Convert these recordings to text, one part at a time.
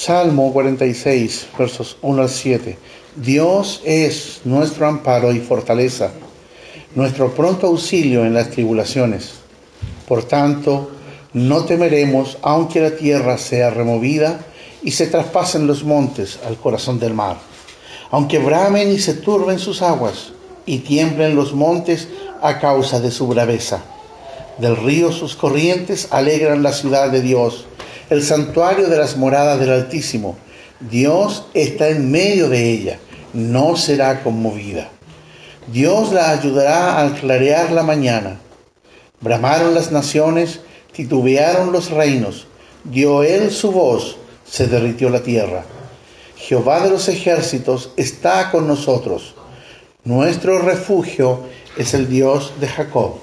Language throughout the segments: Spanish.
Salmo 46, versos 1 al 7. Dios es nuestro amparo y fortaleza, nuestro pronto auxilio en las tribulaciones. Por tanto, no temeremos aunque la tierra sea removida y se traspasen los montes al corazón del mar, aunque bramen y se turben sus aguas y tiemblen los montes a causa de su braveza. Del río sus corrientes alegran la ciudad de Dios, el santuario de las moradas del Altísimo. Dios está en medio de ella, no será conmovida. Dios la ayudará al clarear la mañana. Bramaron las naciones, titubearon los reinos, dio él su voz, se derritió la tierra. Jehová de los ejércitos está con nosotros. Nuestro refugio es el Dios de Jacob.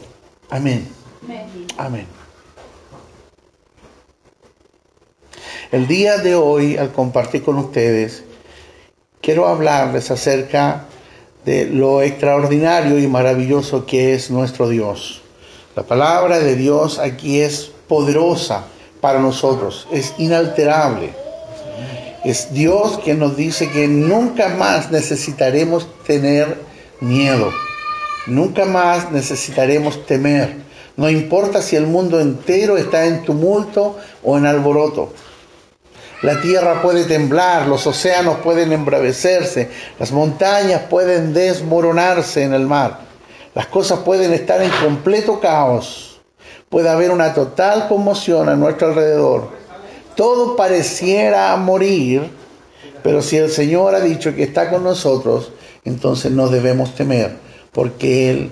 Amén. Amén. El día de hoy, al compartir con ustedes, quiero hablarles acerca de lo extraordinario y maravilloso que es nuestro Dios. La palabra de Dios aquí es poderosa para nosotros, es inalterable. Es Dios quien nos dice que nunca más necesitaremos tener miedo, nunca más necesitaremos temer. No importa si el mundo entero está en tumulto o en alboroto. La tierra puede temblar, los océanos pueden embravecerse, las montañas pueden desmoronarse en el mar, las cosas pueden estar en completo caos, puede haber una total conmoción a nuestro alrededor. Todo pareciera morir, pero si el Señor ha dicho que está con nosotros, entonces no debemos temer, porque Él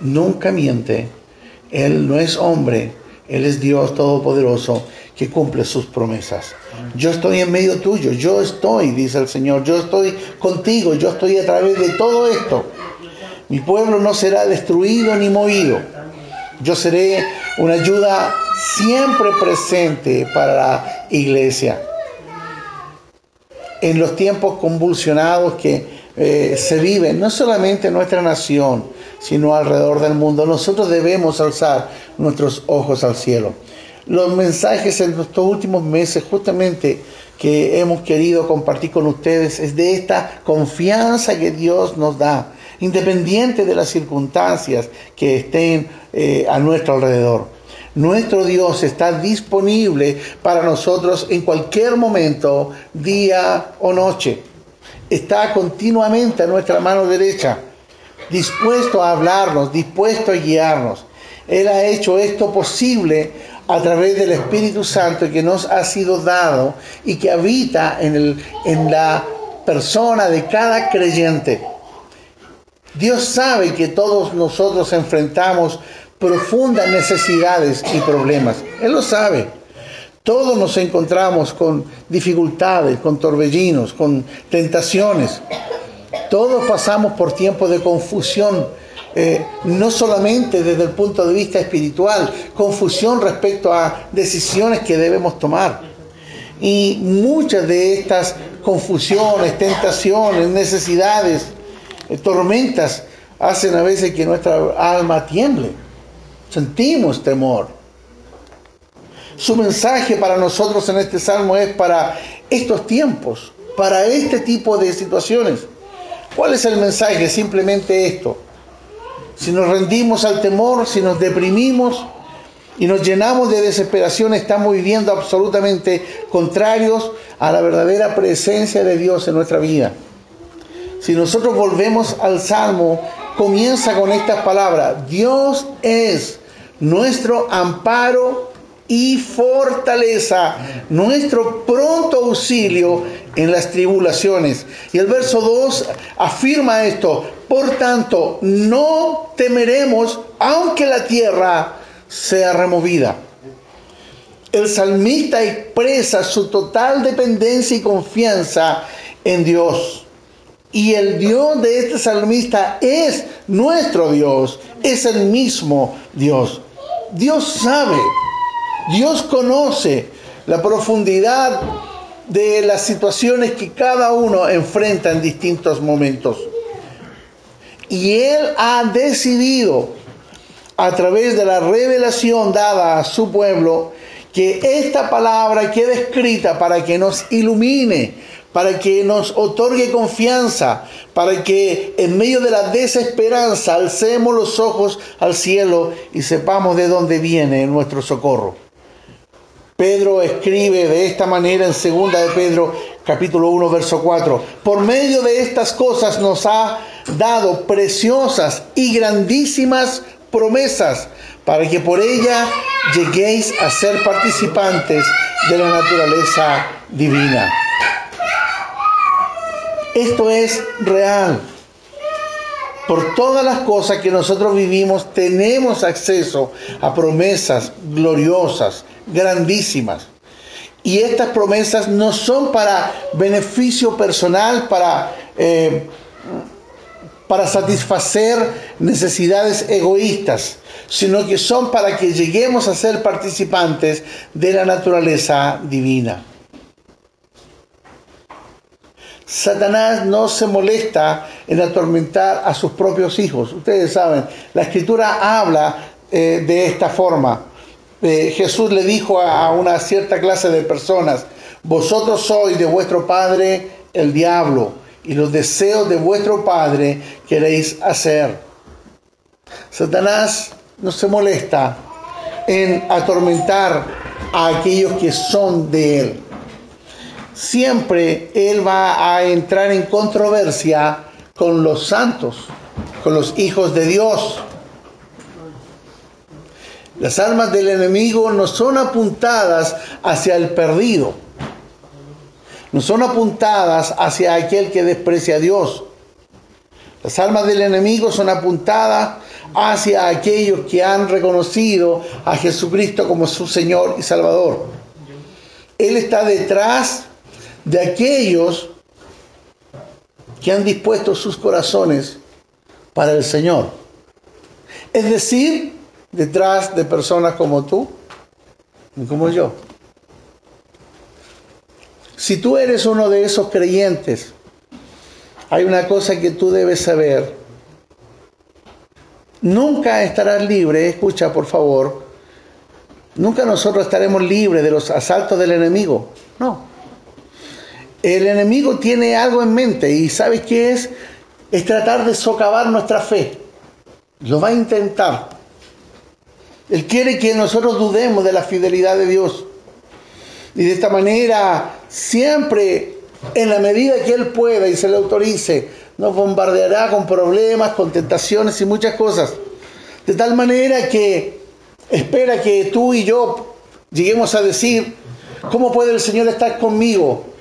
nunca miente, Él no es hombre, Él es Dios Todopoderoso que cumple sus promesas. Yo estoy en medio tuyo, yo estoy, dice el Señor, yo estoy contigo, yo estoy a través de todo esto. Mi pueblo no será destruido ni movido. Yo seré una ayuda siempre presente para la iglesia. En los tiempos convulsionados que eh, se viven, no solamente en nuestra nación, sino alrededor del mundo, nosotros debemos alzar nuestros ojos al cielo los mensajes en estos últimos meses justamente que hemos querido compartir con ustedes es de esta confianza que Dios nos da, independiente de las circunstancias que estén eh, a nuestro alrededor. Nuestro Dios está disponible para nosotros en cualquier momento, día o noche. Está continuamente a nuestra mano derecha, dispuesto a hablarnos, dispuesto a guiarnos. Él ha hecho esto posible a través del Espíritu Santo que nos ha sido dado y que habita en, el, en la persona de cada creyente. Dios sabe que todos nosotros enfrentamos profundas necesidades y problemas. Él lo sabe. Todos nos encontramos con dificultades, con torbellinos, con tentaciones. Todos pasamos por tiempos de confusión eh, no solamente desde el punto de vista espiritual, confusión respecto a decisiones que debemos tomar. Y muchas de estas confusiones, tentaciones, necesidades, eh, tormentas, hacen a veces que nuestra alma tiemble. Sentimos temor. Su mensaje para nosotros en este salmo es para estos tiempos, para este tipo de situaciones. ¿Cuál es el mensaje? Simplemente esto si nos rendimos al temor, si nos deprimimos y nos llenamos de desesperación, estamos viviendo absolutamente contrarios a la verdadera presencia de Dios en nuestra vida. Si nosotros volvemos al Salmo, comienza con estas palabras, Dios es nuestro amparo y fortaleza, nuestro pronto auxilio en las tribulaciones. Y el verso 2 afirma esto, por tanto, no temeremos aunque la tierra sea removida. El salmista expresa su total dependencia y confianza en Dios. Y el Dios de este salmista es nuestro Dios, es el mismo Dios. Dios sabe, Dios conoce la profundidad de las situaciones que cada uno enfrenta en distintos momentos. Y Él ha decidido, a través de la revelación dada a su pueblo, que esta palabra quede escrita para que nos ilumine, para que nos otorgue confianza, para que en medio de la desesperanza alcemos los ojos al cielo y sepamos de dónde viene nuestro socorro. Pedro escribe de esta manera en 2 de Pedro capítulo 1 verso 4. Por medio de estas cosas nos ha dado preciosas y grandísimas promesas para que por ella lleguéis a ser participantes de la naturaleza divina. Esto es real. Por todas las cosas que nosotros vivimos tenemos acceso a promesas gloriosas, grandísimas. Y estas promesas no son para beneficio personal, para, eh, para satisfacer necesidades egoístas, sino que son para que lleguemos a ser participantes de la naturaleza divina. Satanás no se molesta en atormentar a sus propios hijos. Ustedes saben, la escritura habla eh, de esta forma. Eh, Jesús le dijo a, a una cierta clase de personas, vosotros sois de vuestro padre el diablo y los deseos de vuestro padre queréis hacer. Satanás no se molesta en atormentar a aquellos que son de él. Siempre él va a entrar en controversia con los santos, con los hijos de Dios. Las armas del enemigo no son apuntadas hacia el perdido, no son apuntadas hacia aquel que desprecia a Dios. Las armas del enemigo son apuntadas hacia aquellos que han reconocido a Jesucristo como su Señor y Salvador. Él está detrás de aquellos que han dispuesto sus corazones para el Señor. Es decir, detrás de personas como tú y como yo. Si tú eres uno de esos creyentes, hay una cosa que tú debes saber Nunca estarás libre, escucha por favor, nunca nosotros estaremos libres de los asaltos del enemigo. No. El enemigo tiene algo en mente y ¿sabes qué es? Es tratar de socavar nuestra fe. Lo va a intentar. Él quiere que nosotros dudemos de la fidelidad de Dios. Y de esta manera, siempre, en la medida que Él pueda y se le autorice, nos bombardeará con problemas, con tentaciones y muchas cosas. De tal manera que espera que tú y yo lleguemos a decir, ¿cómo puede el Señor estar conmigo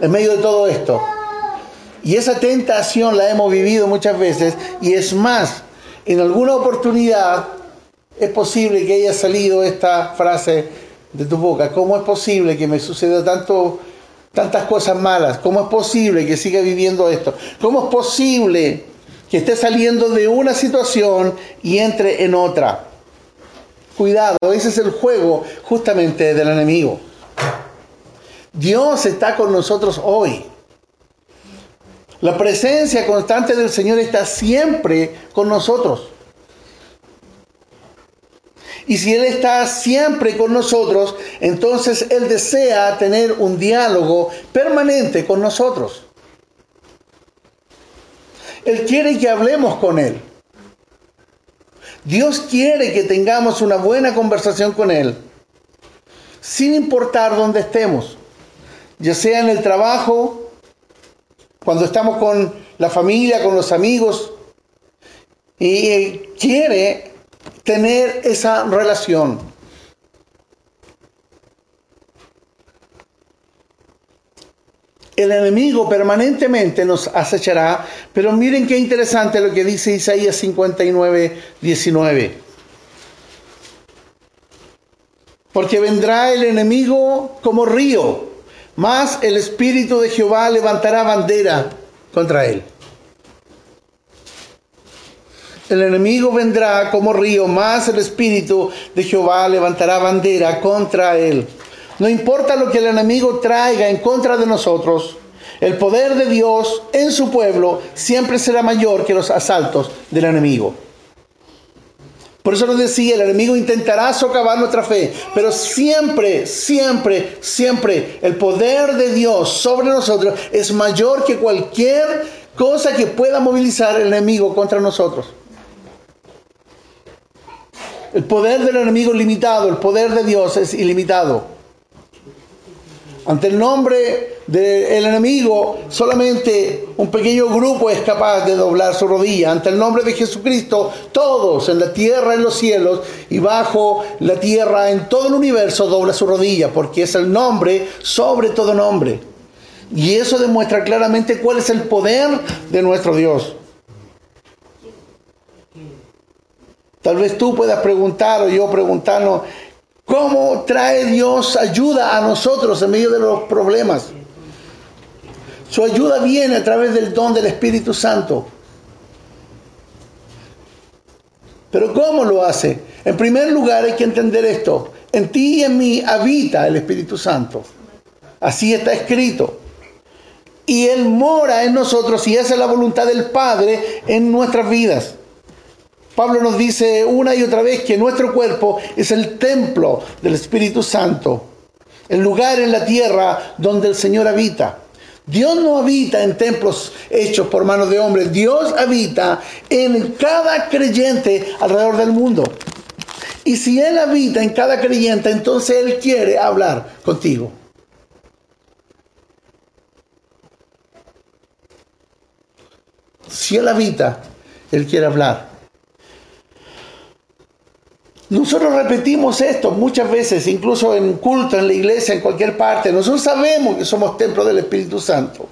en medio de todo esto? Y esa tentación la hemos vivido muchas veces y es más, en alguna oportunidad es posible que haya salido esta frase de tu boca, ¿cómo es posible que me suceda tanto tantas cosas malas. ¿Cómo es posible que siga viviendo esto? ¿Cómo es posible que esté saliendo de una situación y entre en otra? Cuidado, ese es el juego justamente del enemigo. Dios está con nosotros hoy. La presencia constante del Señor está siempre con nosotros. Y si Él está siempre con nosotros, entonces Él desea tener un diálogo permanente con nosotros. Él quiere que hablemos con Él. Dios quiere que tengamos una buena conversación con Él, sin importar dónde estemos, ya sea en el trabajo, cuando estamos con la familia, con los amigos, y quiere tener esa relación. El enemigo permanentemente nos acechará, pero miren qué interesante lo que dice Isaías 59, 19. Porque vendrá el enemigo como río, más el Espíritu de Jehová levantará bandera contra él. El enemigo vendrá como río, más el Espíritu de Jehová levantará bandera contra él. No importa lo que el enemigo traiga en contra de nosotros, el poder de Dios en su pueblo siempre será mayor que los asaltos del enemigo. Por eso nos decía, el enemigo intentará socavar nuestra fe, pero siempre, siempre, siempre el poder de Dios sobre nosotros es mayor que cualquier cosa que pueda movilizar el enemigo contra nosotros. El poder del enemigo es limitado, el poder de Dios es ilimitado. Ante el nombre del enemigo, solamente un pequeño grupo es capaz de doblar su rodilla. Ante el nombre de Jesucristo, todos en la tierra, en los cielos y bajo la tierra, en todo el universo, dobla su rodilla, porque es el nombre sobre todo nombre. Y eso demuestra claramente cuál es el poder de nuestro Dios. Tal vez tú puedas preguntar o yo preguntarnos, ¿Cómo trae Dios ayuda a nosotros en medio de los problemas? Su ayuda viene a través del don del Espíritu Santo. Pero ¿cómo lo hace? En primer lugar hay que entender esto. En ti y en mí habita el Espíritu Santo. Así está escrito. Y Él mora en nosotros y esa es la voluntad del Padre en nuestras vidas. Pablo nos dice una y otra vez que nuestro cuerpo es el templo del Espíritu Santo, el lugar en la tierra donde el Señor habita. Dios no habita en templos hechos por manos de hombres, Dios habita en cada creyente alrededor del mundo. Y si Él habita en cada creyente, entonces Él quiere hablar contigo. Si Él habita, Él quiere hablar. Nosotros repetimos esto muchas veces, incluso en culto, en la iglesia, en cualquier parte. Nosotros sabemos que somos templo del Espíritu Santo.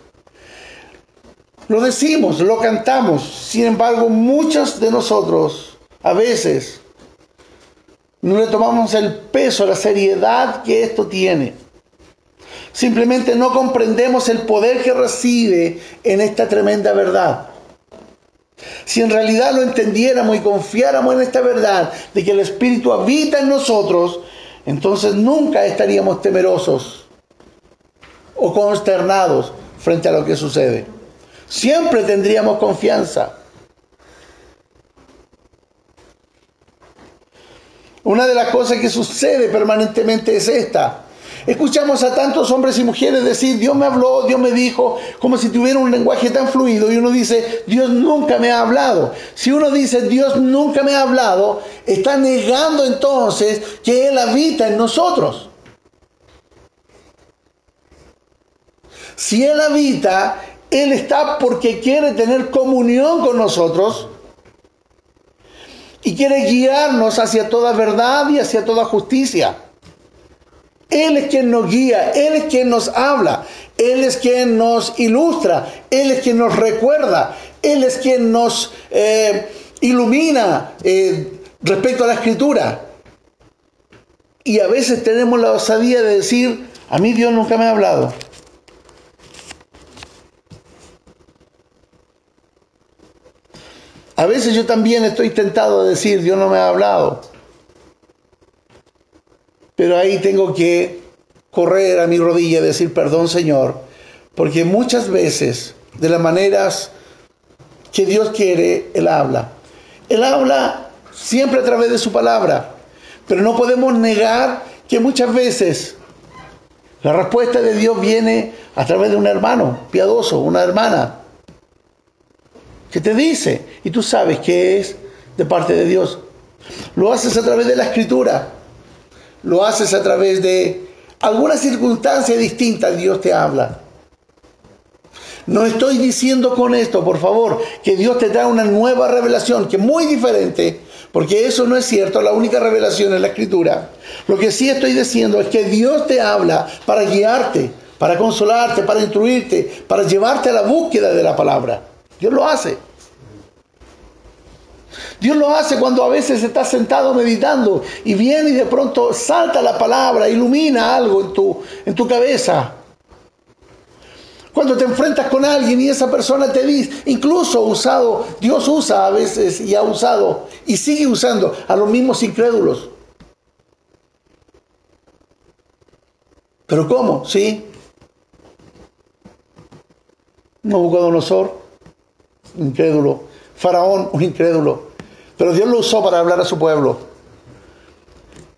Lo decimos, lo cantamos. Sin embargo, muchos de nosotros a veces no le tomamos el peso, la seriedad que esto tiene. Simplemente no comprendemos el poder que recibe en esta tremenda verdad. Si en realidad lo entendiéramos y confiáramos en esta verdad de que el Espíritu habita en nosotros, entonces nunca estaríamos temerosos o consternados frente a lo que sucede. Siempre tendríamos confianza. Una de las cosas que sucede permanentemente es esta. Escuchamos a tantos hombres y mujeres decir, Dios me habló, Dios me dijo, como si tuviera un lenguaje tan fluido y uno dice, Dios nunca me ha hablado. Si uno dice, Dios nunca me ha hablado, está negando entonces que Él habita en nosotros. Si Él habita, Él está porque quiere tener comunión con nosotros y quiere guiarnos hacia toda verdad y hacia toda justicia. Él es quien nos guía, Él es quien nos habla, Él es quien nos ilustra, Él es quien nos recuerda, Él es quien nos eh, ilumina eh, respecto a la escritura. Y a veces tenemos la osadía de decir, a mí Dios nunca me ha hablado. A veces yo también estoy tentado de decir, Dios no me ha hablado. Pero ahí tengo que correr a mi rodilla y decir, perdón Señor, porque muchas veces, de las maneras que Dios quiere, Él habla. Él habla siempre a través de su palabra, pero no podemos negar que muchas veces la respuesta de Dios viene a través de un hermano piadoso, una hermana, que te dice, y tú sabes que es de parte de Dios. Lo haces a través de la escritura lo haces a través de alguna circunstancia distinta, Dios te habla. No estoy diciendo con esto, por favor, que Dios te da una nueva revelación, que es muy diferente, porque eso no es cierto, la única revelación es la escritura. Lo que sí estoy diciendo es que Dios te habla para guiarte, para consolarte, para instruirte, para llevarte a la búsqueda de la palabra. Dios lo hace. Dios lo hace cuando a veces estás sentado meditando y viene y de pronto salta la palabra, ilumina algo en tu, en tu cabeza. Cuando te enfrentas con alguien y esa persona te dice, incluso usado, Dios usa a veces y ha usado y sigue usando a los mismos incrédulos. ¿Pero cómo? Sí. Nabucodonosor, incrédulo. Faraón, un incrédulo. Pero Dios lo usó para hablar a su pueblo.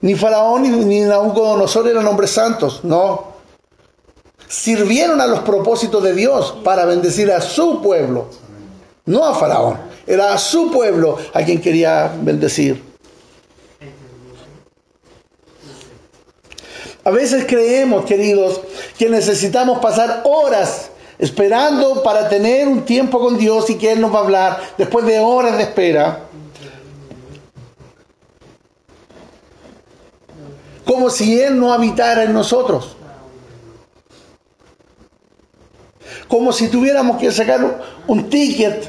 Ni Faraón ni, ni Nabucodonosor eran hombres santos, no. Sirvieron a los propósitos de Dios para bendecir a su pueblo, no a Faraón. Era a su pueblo a quien quería bendecir. A veces creemos, queridos, que necesitamos pasar horas esperando para tener un tiempo con Dios y que Él nos va a hablar después de horas de espera. Como si Él no habitara en nosotros. Como si tuviéramos que sacar un ticket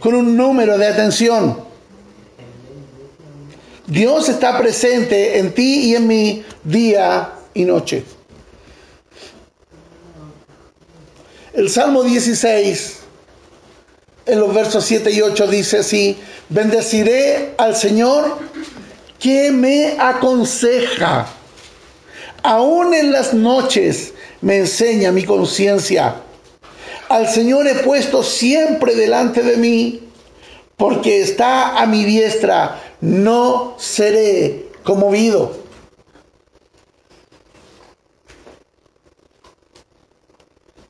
con un número de atención. Dios está presente en ti y en mí día y noche. El Salmo 16, en los versos 7 y 8 dice así, bendeciré al Señor que me aconseja. Aún en las noches me enseña mi conciencia. Al Señor he puesto siempre delante de mí, porque está a mi diestra no seré conmovido.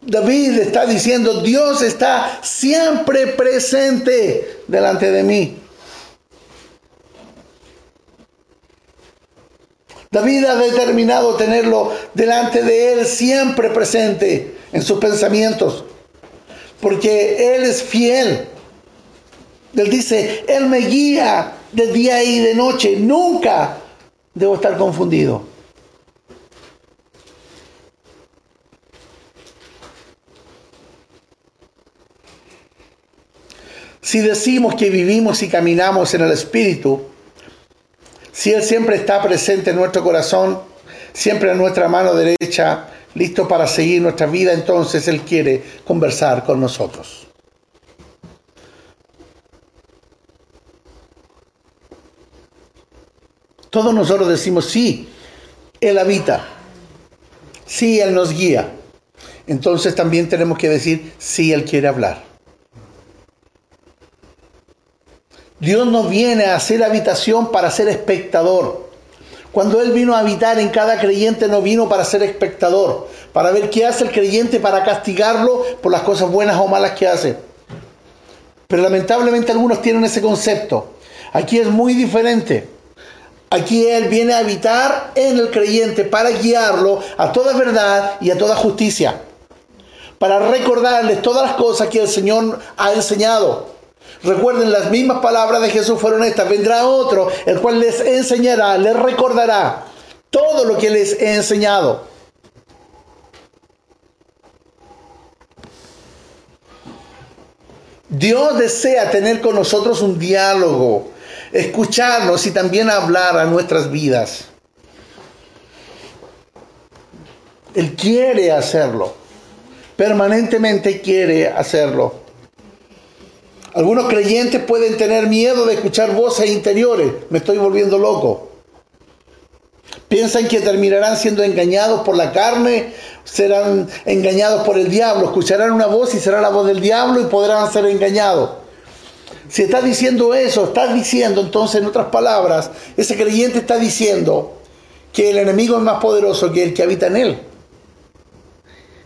David está diciendo, Dios está siempre presente delante de mí. David ha determinado tenerlo delante de él siempre presente en sus pensamientos, porque él es fiel. Él dice, Él me guía de día y de noche, nunca debo estar confundido. Si decimos que vivimos y caminamos en el Espíritu, si Él siempre está presente en nuestro corazón, siempre en nuestra mano derecha, listo para seguir nuestra vida, entonces Él quiere conversar con nosotros. Todos nosotros decimos, sí, Él habita, sí, Él nos guía. Entonces también tenemos que decir, sí, Él quiere hablar. Dios no viene a hacer habitación para ser espectador. Cuando Él vino a habitar en cada creyente no vino para ser espectador, para ver qué hace el creyente para castigarlo por las cosas buenas o malas que hace. Pero lamentablemente algunos tienen ese concepto. Aquí es muy diferente. Aquí Él viene a habitar en el creyente para guiarlo a toda verdad y a toda justicia. Para recordarles todas las cosas que el Señor ha enseñado. Recuerden, las mismas palabras de Jesús fueron estas. Vendrá otro, el cual les enseñará, les recordará todo lo que les he enseñado. Dios desea tener con nosotros un diálogo escucharnos y también hablar a nuestras vidas. Él quiere hacerlo. Permanentemente quiere hacerlo. Algunos creyentes pueden tener miedo de escuchar voces interiores. Me estoy volviendo loco. Piensan que terminarán siendo engañados por la carne, serán engañados por el diablo. Escucharán una voz y será la voz del diablo y podrán ser engañados. Si está diciendo eso, está diciendo entonces, en otras palabras, ese creyente está diciendo que el enemigo es más poderoso que el que habita en él.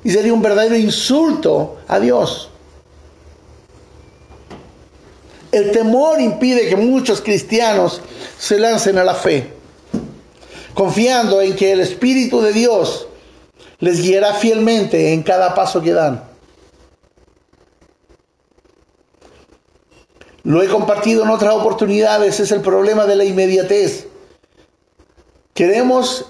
Y sería un verdadero insulto a Dios. El temor impide que muchos cristianos se lancen a la fe, confiando en que el Espíritu de Dios les guiará fielmente en cada paso que dan. Lo he compartido en otras oportunidades, es el problema de la inmediatez. Queremos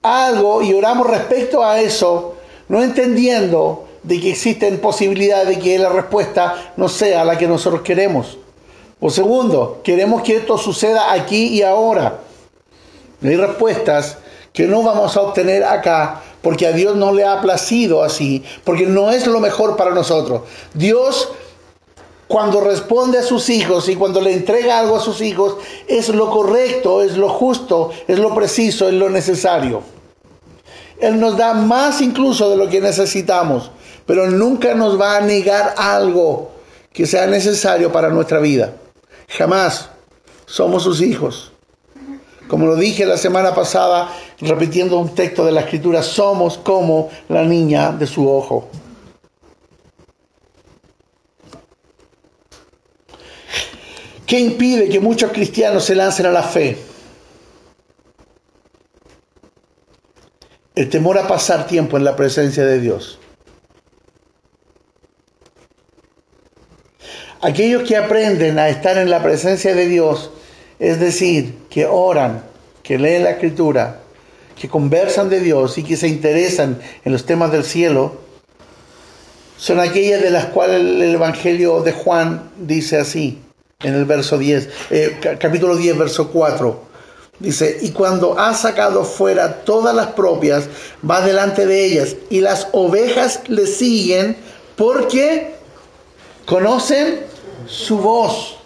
algo y oramos respecto a eso, no entendiendo de que existen posibilidades de que la respuesta no sea la que nosotros queremos. O segundo, queremos que esto suceda aquí y ahora. Hay respuestas que no vamos a obtener acá porque a Dios no le ha placido así, porque no es lo mejor para nosotros. Dios cuando responde a sus hijos y cuando le entrega algo a sus hijos, es lo correcto, es lo justo, es lo preciso, es lo necesario. Él nos da más incluso de lo que necesitamos, pero nunca nos va a negar algo que sea necesario para nuestra vida. Jamás somos sus hijos. Como lo dije la semana pasada, repitiendo un texto de la escritura, somos como la niña de su ojo. ¿Qué impide que muchos cristianos se lancen a la fe? El temor a pasar tiempo en la presencia de Dios. Aquellos que aprenden a estar en la presencia de Dios, es decir, que oran, que leen la escritura, que conversan de Dios y que se interesan en los temas del cielo, son aquellas de las cuales el Evangelio de Juan dice así, en el verso 10, eh, capítulo 10, verso 4. Dice, y cuando ha sacado fuera todas las propias, va delante de ellas, y las ovejas le siguen porque conocen su voz.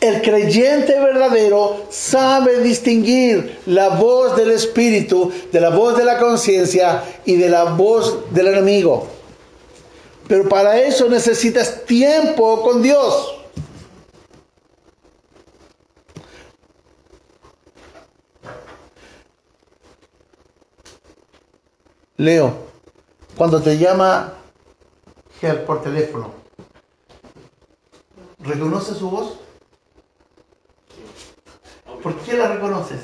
El creyente verdadero sabe distinguir la voz del Espíritu de la voz de la conciencia y de la voz del enemigo. Pero para eso necesitas tiempo con Dios. Leo, cuando te llama Por teléfono, ¿reconoce su voz? ¿Por qué la reconoces?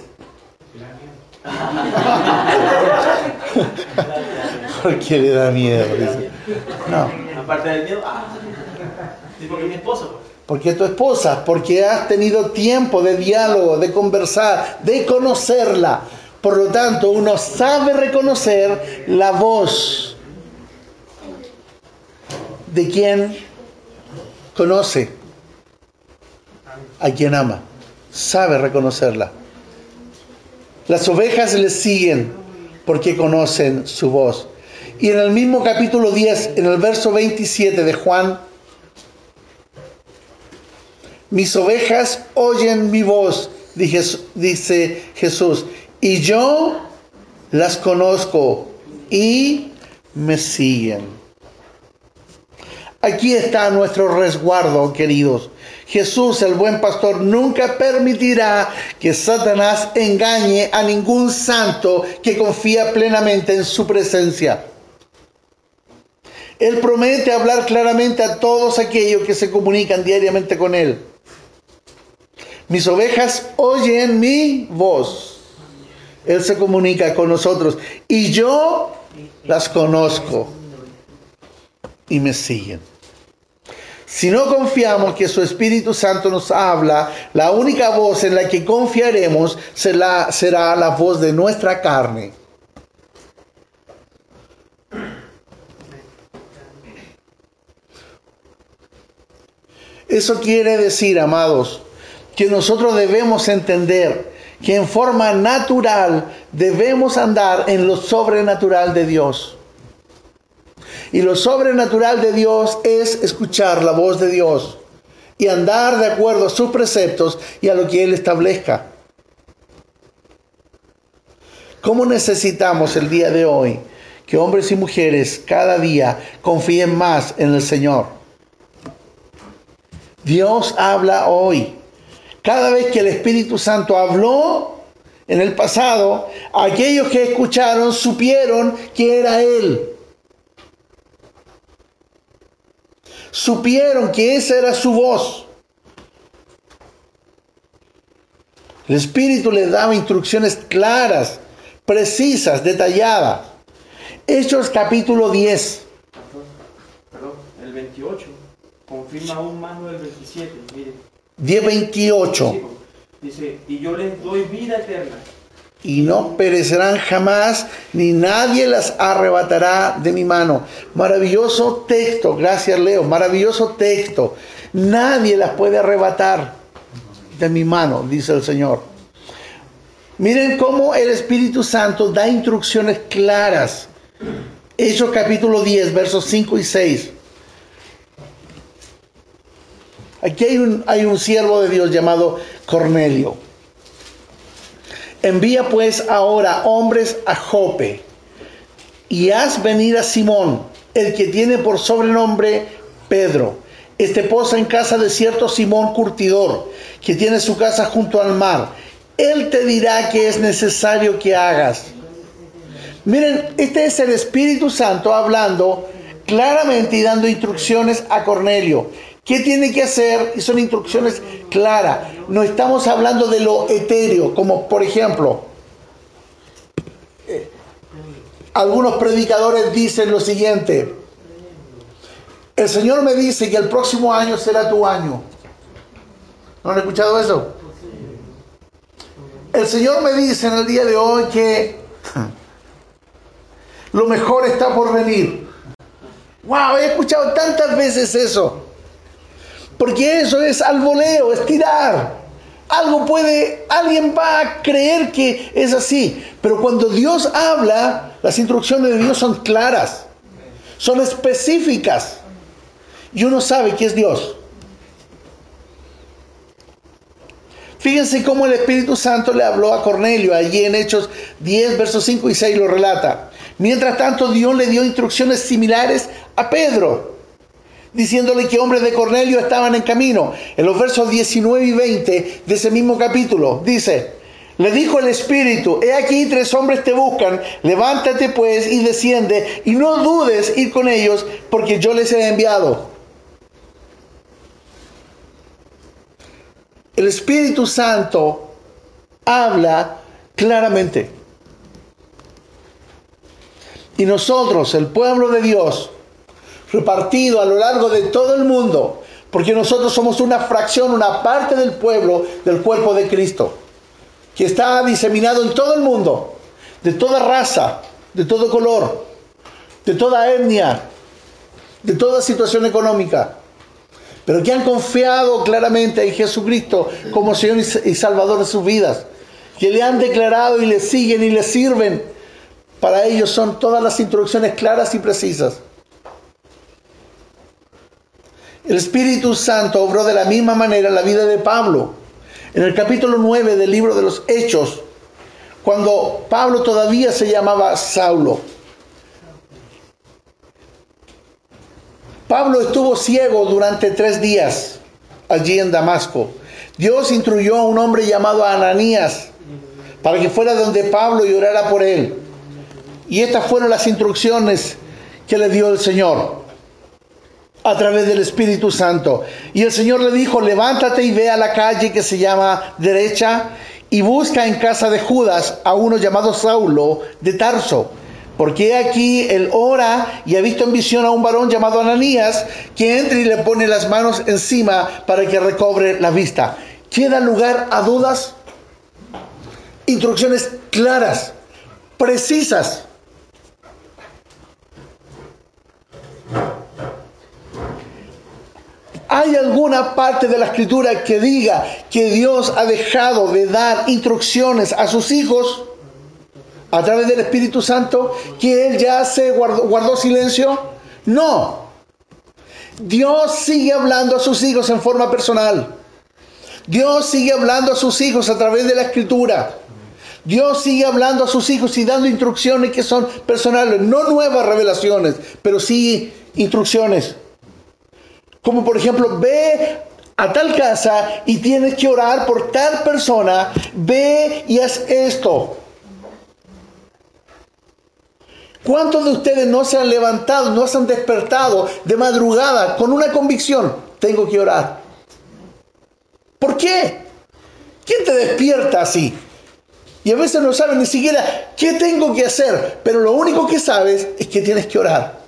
Porque le da miedo. No. Aparte del miedo, ah, porque mi esposa. Pues. Porque es tu esposa, porque has tenido tiempo de diálogo, de conversar, de conocerla. Por lo tanto, uno sabe reconocer la voz de quien conoce, a quien ama. Sabe reconocerla. Las ovejas le siguen porque conocen su voz. Y en el mismo capítulo 10, en el verso 27 de Juan, mis ovejas oyen mi voz, dice Jesús, y yo las conozco y me siguen. Aquí está nuestro resguardo, queridos. Jesús, el buen pastor, nunca permitirá que Satanás engañe a ningún santo que confía plenamente en su presencia. Él promete hablar claramente a todos aquellos que se comunican diariamente con Él. Mis ovejas oyen mi voz. Él se comunica con nosotros y yo las conozco y me siguen. Si no confiamos que su Espíritu Santo nos habla, la única voz en la que confiaremos será, será la voz de nuestra carne. Eso quiere decir, amados, que nosotros debemos entender que en forma natural debemos andar en lo sobrenatural de Dios. Y lo sobrenatural de Dios es escuchar la voz de Dios y andar de acuerdo a sus preceptos y a lo que Él establezca. ¿Cómo necesitamos el día de hoy que hombres y mujeres cada día confíen más en el Señor? Dios habla hoy. Cada vez que el Espíritu Santo habló en el pasado, aquellos que escucharon supieron que era Él. Supieron que esa era su voz. El Espíritu les daba instrucciones claras, precisas, detalladas. Hechos capítulo 10. Perdón, el 28. Confirma aún más lo del 27. Mire. 10, 28. Dice, y yo les doy vida eterna y no perecerán jamás, ni nadie las arrebatará de mi mano. Maravilloso texto, gracias Leo, maravilloso texto. Nadie las puede arrebatar de mi mano, dice el Señor. Miren cómo el Espíritu Santo da instrucciones claras. Hechos capítulo 10, versos 5 y 6. Aquí hay un, hay un siervo de Dios llamado Cornelio. Envía pues ahora hombres a Jope y haz venir a Simón, el que tiene por sobrenombre Pedro. Este posa en casa de cierto Simón Curtidor, que tiene su casa junto al mar. Él te dirá que es necesario que hagas. Miren, este es el Espíritu Santo hablando claramente y dando instrucciones a Cornelio. ¿Qué tiene que hacer? Y son instrucciones claras. No estamos hablando de lo etéreo, como por ejemplo, eh, algunos predicadores dicen lo siguiente. El Señor me dice que el próximo año será tu año. ¿No han escuchado eso? El Señor me dice en el día de hoy que lo mejor está por venir. Wow, he escuchado tantas veces eso. Porque eso es alboleo, es tirar. Algo puede, alguien va a creer que es así. Pero cuando Dios habla, las instrucciones de Dios son claras, son específicas. Y uno sabe que es Dios. Fíjense cómo el Espíritu Santo le habló a Cornelio, allí en Hechos 10, versos 5 y 6 lo relata. Mientras tanto, Dios le dio instrucciones similares a Pedro, diciéndole que hombres de Cornelio estaban en camino. En los versos 19 y 20 de ese mismo capítulo dice, le dijo el Espíritu, he aquí tres hombres te buscan, levántate pues y desciende y no dudes ir con ellos porque yo les he enviado. El Espíritu Santo habla claramente. Y nosotros, el pueblo de Dios, repartido a lo largo de todo el mundo, porque nosotros somos una fracción, una parte del pueblo, del cuerpo de Cristo, que está diseminado en todo el mundo, de toda raza, de todo color, de toda etnia, de toda situación económica, pero que han confiado claramente en Jesucristo como Señor y Salvador de sus vidas, que le han declarado y le siguen y le sirven. Para ellos son todas las instrucciones claras y precisas. El Espíritu Santo obró de la misma manera la vida de Pablo. En el capítulo 9 del libro de los Hechos, cuando Pablo todavía se llamaba Saulo. Pablo estuvo ciego durante tres días allí en Damasco. Dios instruyó a un hombre llamado Ananías para que fuera donde Pablo y orara por él. Y estas fueron las instrucciones que le dio el Señor a través del Espíritu Santo. Y el Señor le dijo, levántate y ve a la calle que se llama derecha y busca en casa de Judas a uno llamado Saulo de Tarso. Porque aquí él ora y ha visto en visión a un varón llamado Ananías que entra y le pone las manos encima para que recobre la vista. ¿Queda lugar a dudas? Instrucciones claras, precisas. ¿Hay alguna parte de la escritura que diga que Dios ha dejado de dar instrucciones a sus hijos a través del Espíritu Santo que Él ya se guardó, guardó silencio? No. Dios sigue hablando a sus hijos en forma personal. Dios sigue hablando a sus hijos a través de la escritura. Dios sigue hablando a sus hijos y dando instrucciones que son personales, no nuevas revelaciones, pero sí instrucciones. Como por ejemplo, ve a tal casa y tienes que orar por tal persona, ve y haz esto. ¿Cuántos de ustedes no se han levantado, no se han despertado de madrugada con una convicción? Tengo que orar. ¿Por qué? ¿Quién te despierta así? Y a veces no sabes ni siquiera qué tengo que hacer, pero lo único que sabes es que tienes que orar.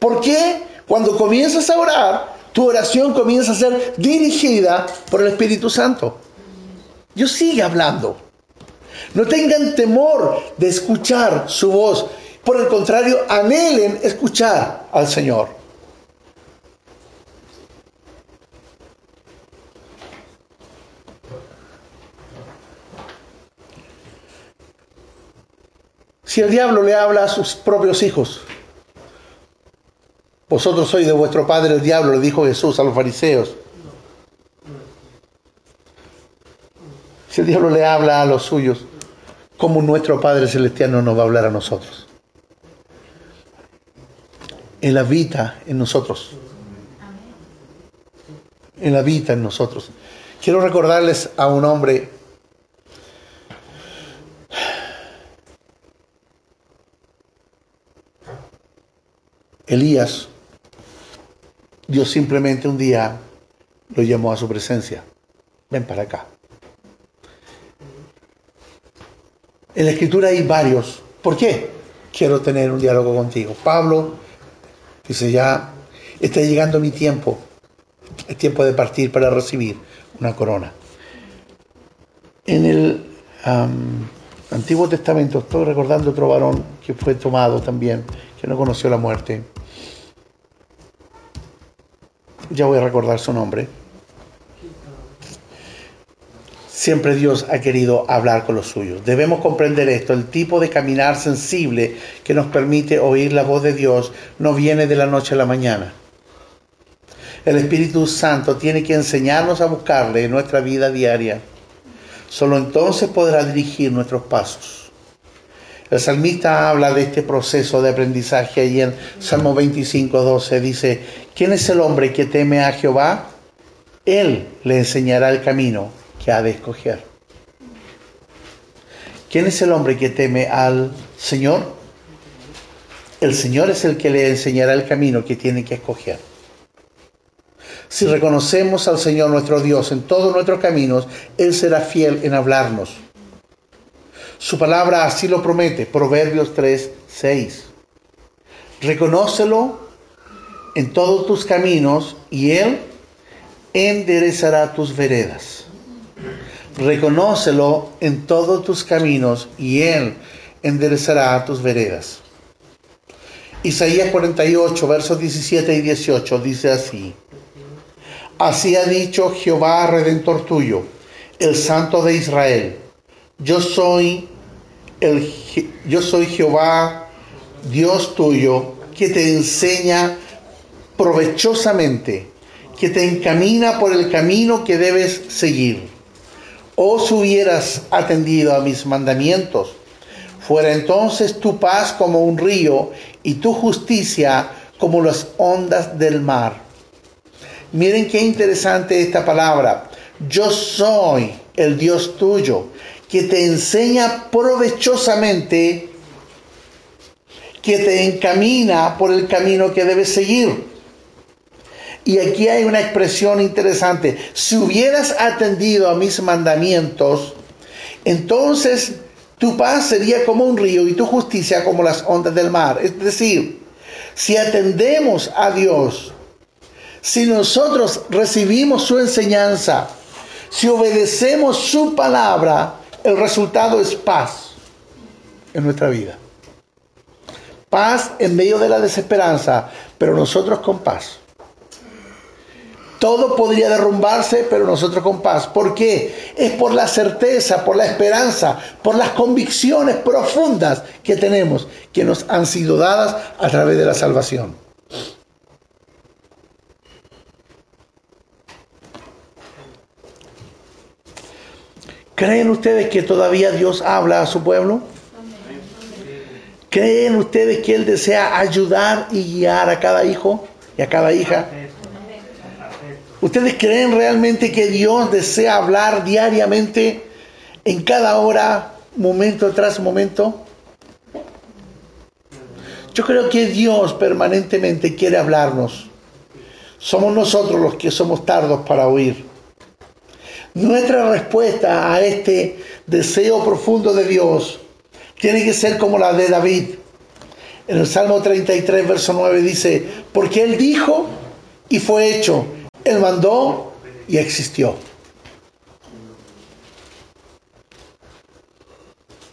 ¿Por qué? Cuando comienzas a orar, tu oración comienza a ser dirigida por el Espíritu Santo. Dios sigue hablando. No tengan temor de escuchar su voz. Por el contrario, anhelen escuchar al Señor. Si el diablo le habla a sus propios hijos, vosotros sois de vuestro padre el diablo, le dijo Jesús a los fariseos. Si el diablo le habla a los suyos, ¿cómo nuestro Padre Celestial no nos va a hablar a nosotros? Él habita en nosotros. Él habita en nosotros. Quiero recordarles a un hombre Elías, Dios simplemente un día lo llamó a su presencia. Ven para acá. En la escritura hay varios. ¿Por qué? Quiero tener un diálogo contigo. Pablo dice ya, está llegando mi tiempo. Es tiempo de partir para recibir una corona. En el Antiguo Testamento estoy recordando otro varón que fue tomado también, que no conoció la muerte. Ya voy a recordar su nombre. Siempre Dios ha querido hablar con los suyos. Debemos comprender esto. El tipo de caminar sensible que nos permite oír la voz de Dios no viene de la noche a la mañana. El Espíritu Santo tiene que enseñarnos a buscarle en nuestra vida diaria. Solo entonces podrá dirigir nuestros pasos. El salmista habla de este proceso de aprendizaje ahí en Salmo 25, 12. Dice, ¿quién es el hombre que teme a Jehová? Él le enseñará el camino que ha de escoger. ¿Quién es el hombre que teme al Señor? El Señor es el que le enseñará el camino que tiene que escoger. Si reconocemos al Señor nuestro Dios en todos nuestros caminos, Él será fiel en hablarnos. Su palabra así lo promete, Proverbios 3, 6. Reconócelo en todos tus caminos y Él enderezará tus veredas reconócelo en todos tus caminos y Él enderezará tus veredas. Isaías 48, versos 17 y 18 dice así. Así ha dicho Jehová, redentor tuyo, el Santo de Israel. Yo soy el yo soy Jehová, Dios tuyo, que te enseña provechosamente, que te encamina por el camino que debes seguir os hubieras atendido a mis mandamientos, fuera entonces tu paz como un río y tu justicia como las ondas del mar. Miren qué interesante esta palabra. Yo soy el Dios tuyo, que te enseña provechosamente, que te encamina por el camino que debes seguir. Y aquí hay una expresión interesante. Si hubieras atendido a mis mandamientos, entonces tu paz sería como un río y tu justicia como las ondas del mar. Es decir, si atendemos a Dios, si nosotros recibimos su enseñanza, si obedecemos su palabra, el resultado es paz en nuestra vida. Paz en medio de la desesperanza, pero nosotros con paz. Todo podría derrumbarse, pero nosotros con paz. ¿Por qué? Es por la certeza, por la esperanza, por las convicciones profundas que tenemos, que nos han sido dadas a través de la salvación. ¿Creen ustedes que todavía Dios habla a su pueblo? ¿Creen ustedes que Él desea ayudar y guiar a cada hijo y a cada hija? ¿Ustedes creen realmente que Dios desea hablar diariamente en cada hora, momento tras momento? Yo creo que Dios permanentemente quiere hablarnos. Somos nosotros los que somos tardos para oír. Nuestra respuesta a este deseo profundo de Dios tiene que ser como la de David. En el Salmo 33, verso 9 dice, porque Él dijo y fue hecho él mandó y existió.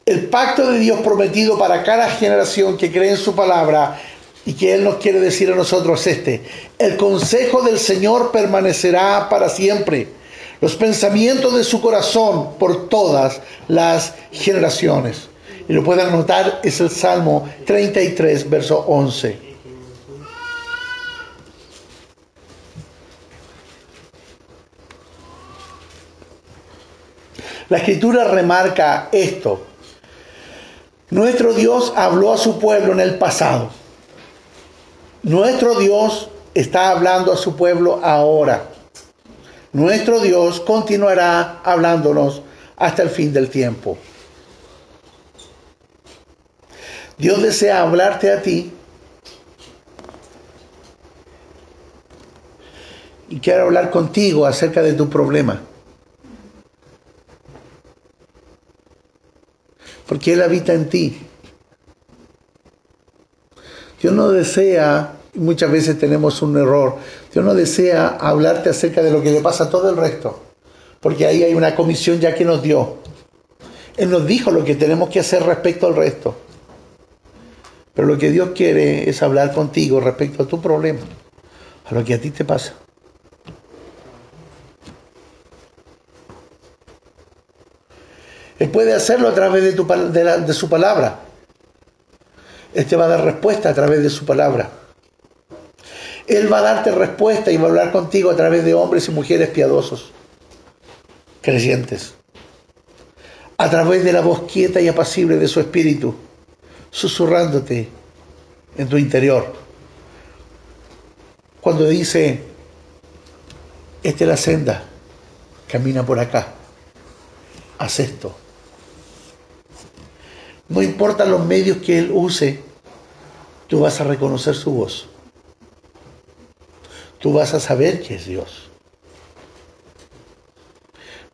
El pacto de Dios prometido para cada generación que cree en su palabra y que Él nos quiere decir a nosotros este. El consejo del Señor permanecerá para siempre. Los pensamientos de su corazón por todas las generaciones. Y lo pueden anotar, es el Salmo 33, verso 11. La escritura remarca esto. Nuestro Dios habló a su pueblo en el pasado. Nuestro Dios está hablando a su pueblo ahora. Nuestro Dios continuará hablándonos hasta el fin del tiempo. Dios desea hablarte a ti y quiere hablar contigo acerca de tu problema. Porque Él habita en ti. Dios no desea, muchas veces tenemos un error, Dios no desea hablarte acerca de lo que le pasa a todo el resto, porque ahí hay una comisión ya que nos dio. Él nos dijo lo que tenemos que hacer respecto al resto. Pero lo que Dios quiere es hablar contigo respecto a tu problema, a lo que a ti te pasa. Él puede hacerlo a través de, de su palabra. Él te va a dar respuesta a través de su palabra. Él va a darte respuesta y va a hablar contigo a través de hombres y mujeres piadosos, creyentes. A través de la voz quieta y apacible de su espíritu, susurrándote en tu interior. Cuando dice, esta es la senda, camina por acá, haz esto. No importa los medios que Él use, tú vas a reconocer su voz. Tú vas a saber que es Dios.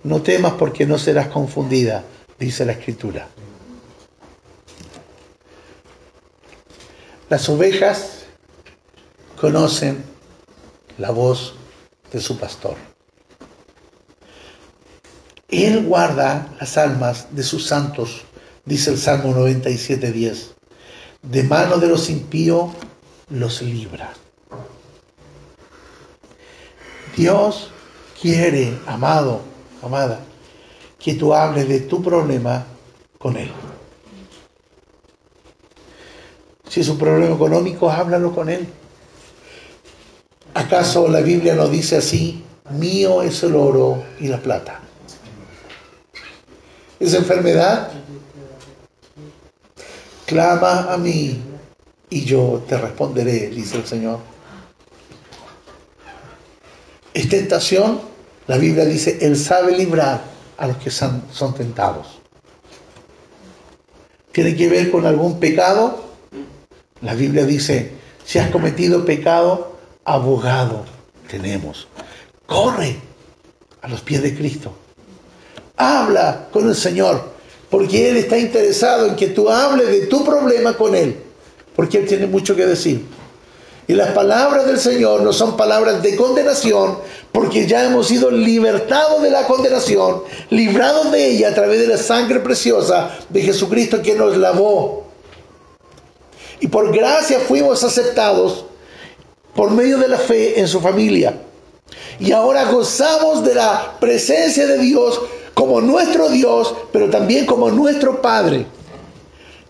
No temas porque no serás confundida, dice la Escritura. Las ovejas conocen la voz de su pastor. Él guarda las almas de sus santos dice el Salmo 97, 10. De mano de los impíos los libra. Dios quiere, amado, amada, que tú hables de tu problema con Él. Si es un problema económico, háblalo con Él. ¿Acaso la Biblia nos dice así? Mío es el oro y la plata. ¿Es enfermedad? Clama a mí y yo te responderé, dice el Señor. Es tentación, la Biblia dice, Él sabe librar a los que son, son tentados. ¿Tiene que ver con algún pecado? La Biblia dice, si has cometido pecado, abogado tenemos. Corre a los pies de Cristo. Habla con el Señor porque Él está interesado en que tú hables de tu problema con Él, porque Él tiene mucho que decir. Y las palabras del Señor no son palabras de condenación, porque ya hemos sido libertados de la condenación, librados de ella a través de la sangre preciosa de Jesucristo que nos lavó. Y por gracia fuimos aceptados por medio de la fe en su familia. Y ahora gozamos de la presencia de Dios como nuestro Dios, pero también como nuestro Padre.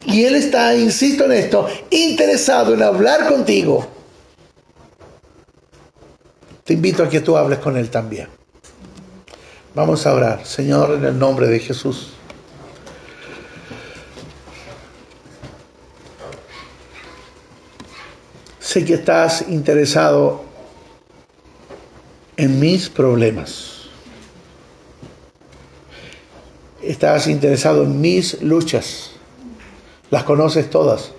Y Él está, insisto en esto, interesado en hablar contigo. Te invito a que tú hables con Él también. Vamos a orar, Señor, en el nombre de Jesús. Sé que estás interesado en mis problemas estás interesado en mis luchas. Las conoces todas.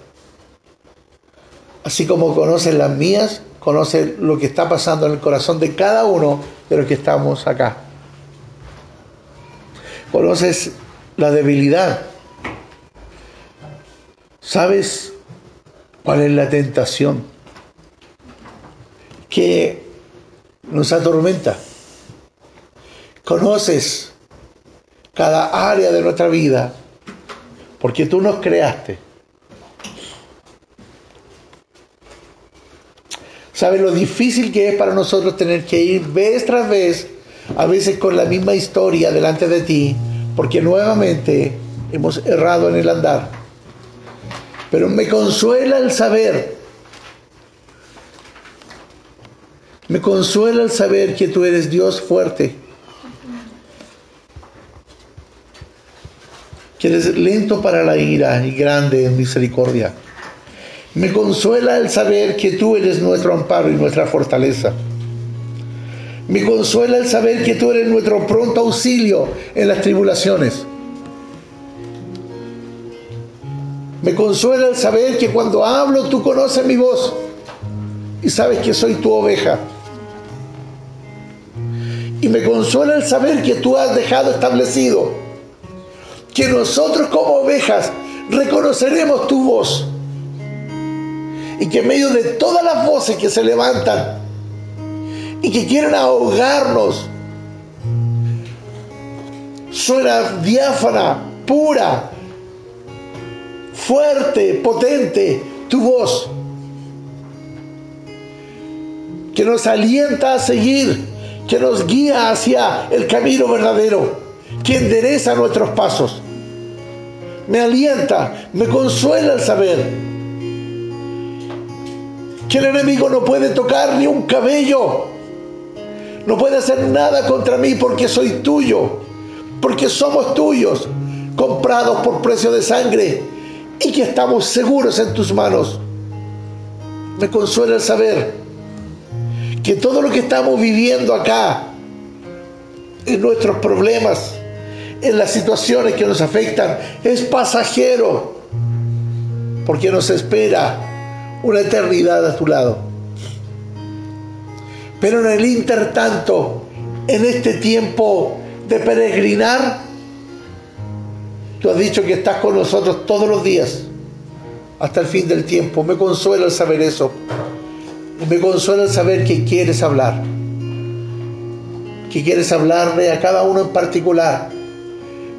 Así como conoces las mías, conoces lo que está pasando en el corazón de cada uno de los que estamos acá. Conoces la debilidad. Sabes cuál es la tentación que nos atormenta. Conoces cada área de nuestra vida, porque tú nos creaste. ¿Sabes lo difícil que es para nosotros tener que ir vez tras vez, a veces con la misma historia delante de ti, porque nuevamente hemos errado en el andar? Pero me consuela el saber, me consuela el saber que tú eres Dios fuerte que eres lento para la ira y grande en misericordia. Me consuela el saber que tú eres nuestro amparo y nuestra fortaleza. Me consuela el saber que tú eres nuestro pronto auxilio en las tribulaciones. Me consuela el saber que cuando hablo tú conoces mi voz y sabes que soy tu oveja. Y me consuela el saber que tú has dejado establecido que nosotros como ovejas reconoceremos tu voz. Y que en medio de todas las voces que se levantan y que quieren ahogarnos, suena diáfana, pura, fuerte, potente tu voz, que nos alienta a seguir, que nos guía hacia el camino verdadero, que endereza nuestros pasos. Me alienta, me consuela el saber que el enemigo no puede tocar ni un cabello, no puede hacer nada contra mí porque soy tuyo, porque somos tuyos, comprados por precio de sangre y que estamos seguros en tus manos. Me consuela el saber que todo lo que estamos viviendo acá, en nuestros problemas, en las situaciones que nos afectan, es pasajero, porque nos espera una eternidad a tu lado. Pero en el intertanto, en este tiempo de peregrinar, Tú has dicho que estás con nosotros todos los días, hasta el fin del tiempo. Me consuela el saber eso. Me consuela el saber que quieres hablar. Que quieres hablarle a cada uno en particular.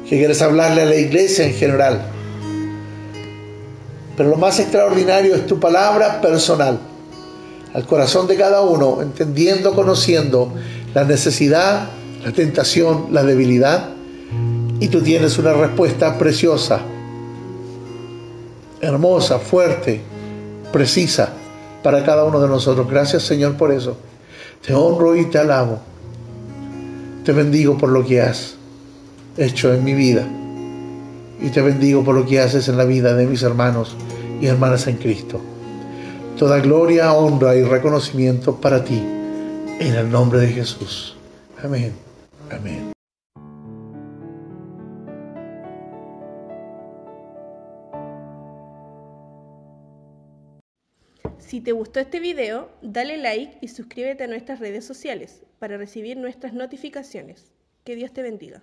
Que quieres hablarle a la iglesia en general. Pero lo más extraordinario es tu palabra personal. Al corazón de cada uno, entendiendo, conociendo la necesidad, la tentación, la debilidad y tú tienes una respuesta preciosa, hermosa, fuerte, precisa para cada uno de nosotros. Gracias Señor por eso. Te honro y te alabo. Te bendigo por lo que has hecho en mi vida. Y te bendigo por lo que haces en la vida de mis hermanos y hermanas en Cristo. Toda gloria, honra y reconocimiento para ti. En el nombre de Jesús. Amén. Amén. Si te gustó este video, dale like y suscríbete a nuestras redes sociales para recibir nuestras notificaciones. Que Dios te bendiga.